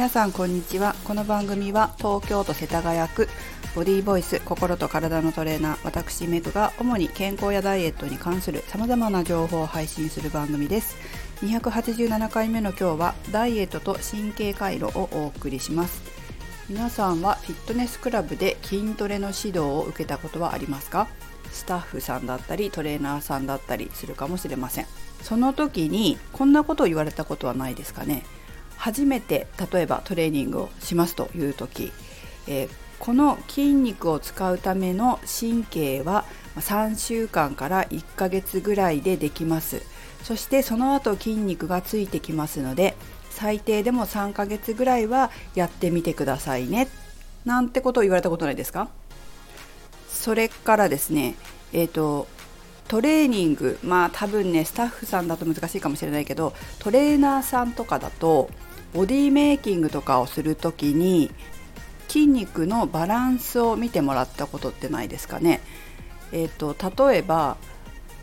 皆さんこんにちは。この番組は東京都世田谷区ボディーボイス心と体のトレーナー私メグが主に健康やダイエットに関する様々な情報を配信する番組です。287回目の今日はダイエットと神経回路をお送りします。皆さんはフィットネスクラブで筋トレの指導を受けたことはありますか？スタッフさんだったりトレーナーさんだったりするかもしれません。その時にこんなことを言われたことはないですかね？初めて例えばトレーニングをしますという時、えー、この筋肉を使うための神経は3週間から1ヶ月ぐらいでできます。そしてその後筋肉がついてきますので最低でも3ヶ月ぐらいはやってみてくださいね。なんてことを言われたことないですか？それからですねえっ、ー、とトレーニングまあ多分ねスタッフさんだと難しいかもしれないけどトレーナーさんとかだとボディメイキングとかをする時に筋肉のバランスを見てもらったことってないですかね。えーと、例えば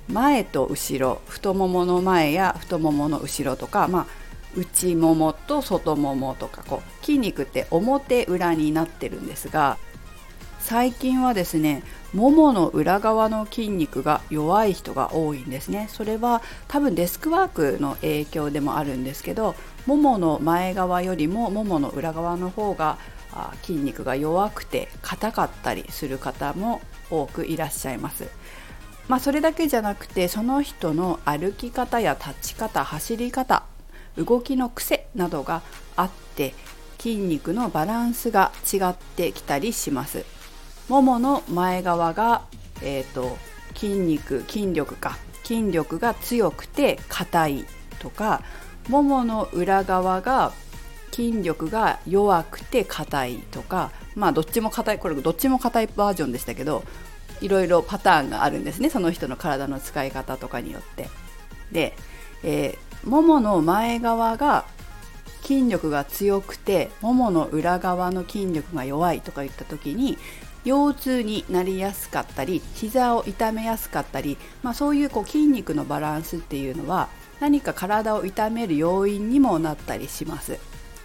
前と後ろ太ももの前や太ももの後ろとか、まあ、内ももと外ももとかこう筋肉って表裏になってるんですが最近はですねももの裏側の筋肉が弱い人が多いんですねそれは多分デスクワークの影響でもあるんですけどももの前側よりもももの裏側の方が筋肉が弱くて硬かったりする方も多くいらっしゃいます。まあ、それだけじゃなくてその人の歩き方や立ち方走り方動きの癖などがあって筋肉のバランスが違ってきたりします。ももの前側が、えーと筋肉筋力か筋力が強くて硬いとかももの裏側が筋力が弱くて硬いとかまあどっちも硬いこれどっちも硬いバージョンでしたけどいろいろパターンがあるんですねその人の体の使い方とかによって。で、えー、ももの前側が筋力が強くてももの裏側の筋力が弱いとかいった時に腰痛になりやすかったり膝を痛めやすかったり、まあ、そういうこう筋肉のバランスっていうのは何か体を痛める要因にもなったりします。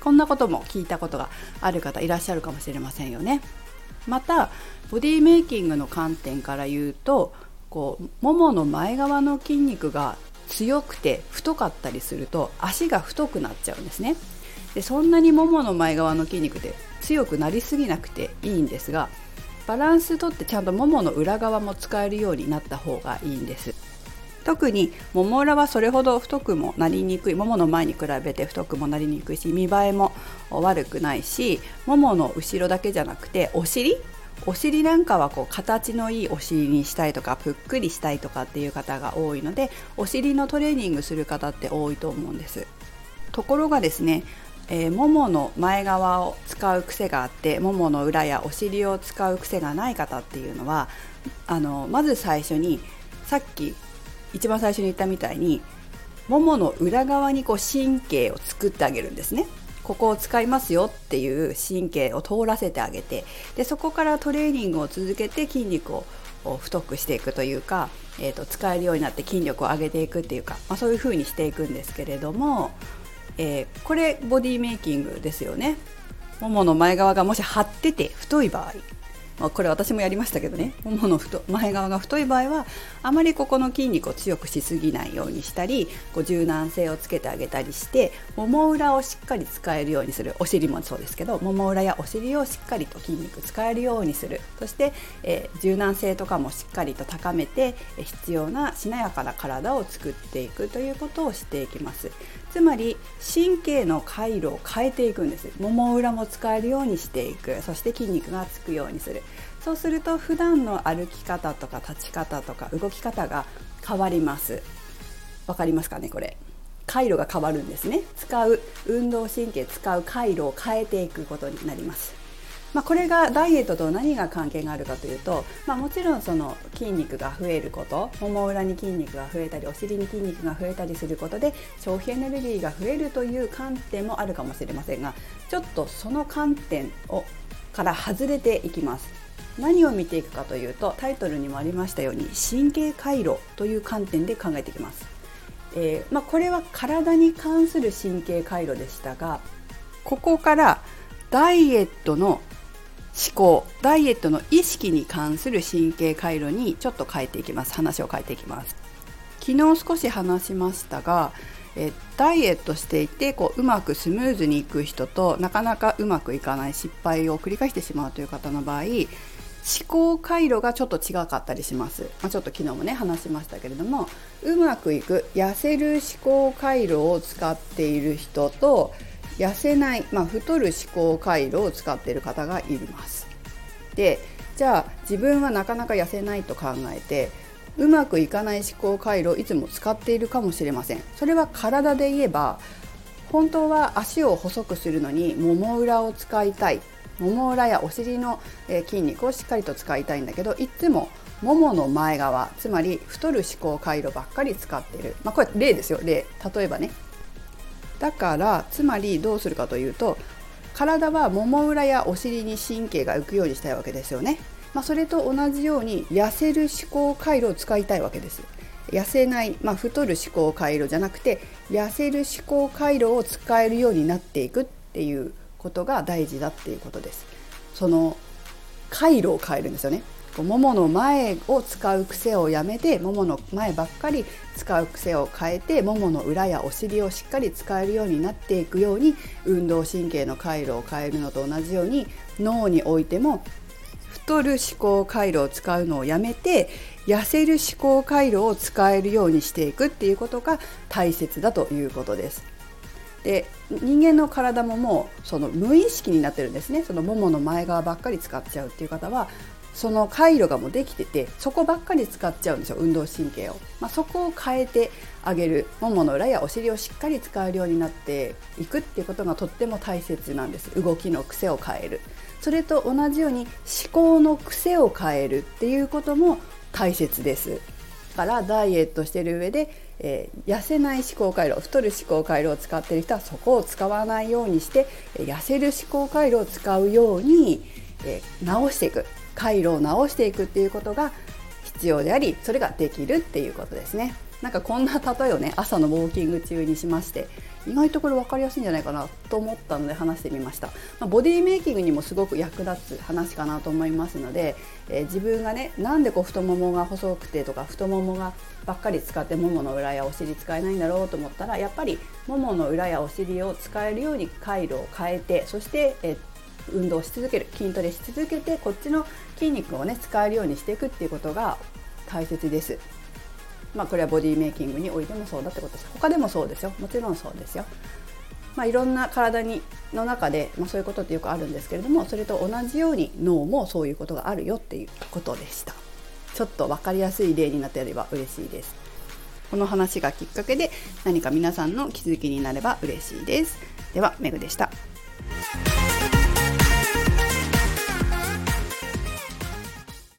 こんなことも聞いたことがある方いらっしゃるかもしれませんよね。またボディメイキングの観点から言うとこうももの前側の筋肉が強くて太かったりすると足が太くなっちゃうんですね。でそんなにももの前側の筋肉で強くなりすぎなくていいんですがバランスとってちゃんとももの裏側も使えるようになった方がいいんです。特にもも裏はそれほど太くもなりにくい。ももの前に比べて太くもなりにくいし見栄えも悪くないしももの後ろだけじゃなくてお尻？お尻なんかはこう形のいいお尻にしたいとかぷっくりしたいとかっていう方が多いのでお尻のトレーニングする方って多いと思うんです。ところがですねえー、ももの前側を使う癖があってももの裏やお尻を使う癖がない方っていうのはあのまず最初にさっき一番最初に言ったみたいにももの裏側にこう神経を作ってあげるんですね。ここを使いますよっていう神経を通らせてあげてでそこからトレーニングを続けて筋肉を太くしていくというか、えーと、使えるようになって筋力を上げていくっていうか、まあ、そういう風にしていくんですけれども、えー、これボディメイキングですよね。ももの前側がもし張ってて太い場合、これ私もやりましたけどね。ももの太前側が太い場合はあまりここの筋肉を強くしすぎないようにしたりこう柔軟性をつけてあげたりしてもも裏をしっかり使えるようにする。お尻もそうですけどもも裏やお尻をしっかりと筋肉使えるようにする。そして、えー、柔軟性とかもしっかりと高めて必要なしなやかな体を作っていくということをしていきます。つまり神経の回路を変えていくんです。もも裏も使えるようにしていく。そして筋肉がつくようにする。そうすると普段の歩き方とか立ち方とか動き方が変わります。わかりますかねこれ。回路が変わるんですね。使う運動神経使う回路を変えていくことになります。まあ、これがダイエットと何が関係があるかというと、まあ、もちろんその筋肉が増えることもも裏に筋肉が増えたりお尻に筋肉が増えたりすることで消費エネルギーが増えるという観点もあるかもしれませんがちょっとその観点をから外れていきます。何を見ていくかというとタイトルにもありましたように神経回路という観点で考えていきます。えー、まあ、これは体に関する神経回路でしたがここからダイエットの思考ダイエットの意識に関する神経回路にちょっと変えていきます。話を変えていきます。昨日少し話しましたがえダイエットしていてこううまくスムーズにいく人となかなかうまくいかない失敗を繰り返してしまうという方の場合思考回路がちょっと違かったりします、まあ、ちょっと昨日もね話しましたけれどもうまくいく痩せる思考回路を使っている人と痩せない、まあ、太る思考回路を使っている方がいます。でじゃあ自分はなかなか痩せないと考えてうまくいかない思考回路をいつも使っているかもしれません。それは体で言えば本当は足を細くするのにもも裏を使いたい。もも裏やお尻の筋肉をしっかりと使いたいんだけどいつもももの前側つまり太る思考回路ばっかり使っている、まあ、これ例ですよ。例。例えばねだからつまりどうするかというと体はもも裏やお尻に神経が浮くようにしたいわけですよねまあ、それと同じように痩せる思考回路を使いたいわけです。痩せない、まあ、太る思考回路じゃなくて痩せる思考回路を使えるようになっていくっていうことが大事だっていうことです。その回路を変えるんですよね。ももの前を使う癖をやめてももの前ばっかり使う癖を変えてももの裏やお尻をしっかり使えるようになっていくように運動神経の回路を変えるのと同じように脳においても太る思考回路を使うのをやめて痩せる思考回路を使えるようにしていくっていうことが大切だということです。で人間の体ももうその無意識になってるんですねそのももの前側ばっかり使っちゃうっていう方はその回路がもうできててそこばっかり使っちゃうんですよ運動神経を、まあ、そこを変えてあげるももの裏やお尻をしっかり使えるようになっていくっていうことがとっても大切なんです。動きの癖を変える。それと同じように思考の癖を変えるっていうことも大切です。だからダイエットしてる上で、えー、痩せない思考回路太る思考回路を使っている人はそこを使わないようにして痩せる思考回路を使うように、えー、直していく。回路を直していくっていうことが必要でありそれができるっていうことですね。なんかこんな例えをね 朝のウォーキング中にしまして意外とこれ分かりやすいんじゃないかなと思ったので話してみました、まあ、ボディメイキングにもすごく役立つ話かなと思いますので、えー、自分がねなんでこう太ももが細くてとか太ももがばっかり使ってももの裏やお尻使えないんだろうと思ったらやっぱりももの裏やお尻を使えるように回路を変えてそして、えー運動し続ける筋トレし続けてこっちの筋肉をね使えるようにしていくっていうことが大切です。まあ、これはボディメイキングにおいてもそうだってことです。他でもそうですよ。もちろんそうですよ。まあ、いろんな体にの中で、まあ、そういうことってよくあるんですけれどもそれと同じように脳もそういうことがあるよっていうことでした。ちょっと分かりやすい例になってやれば嬉しいです。この話がきっかけで何か皆さんの気づきになれば嬉しいです。ではメグでした。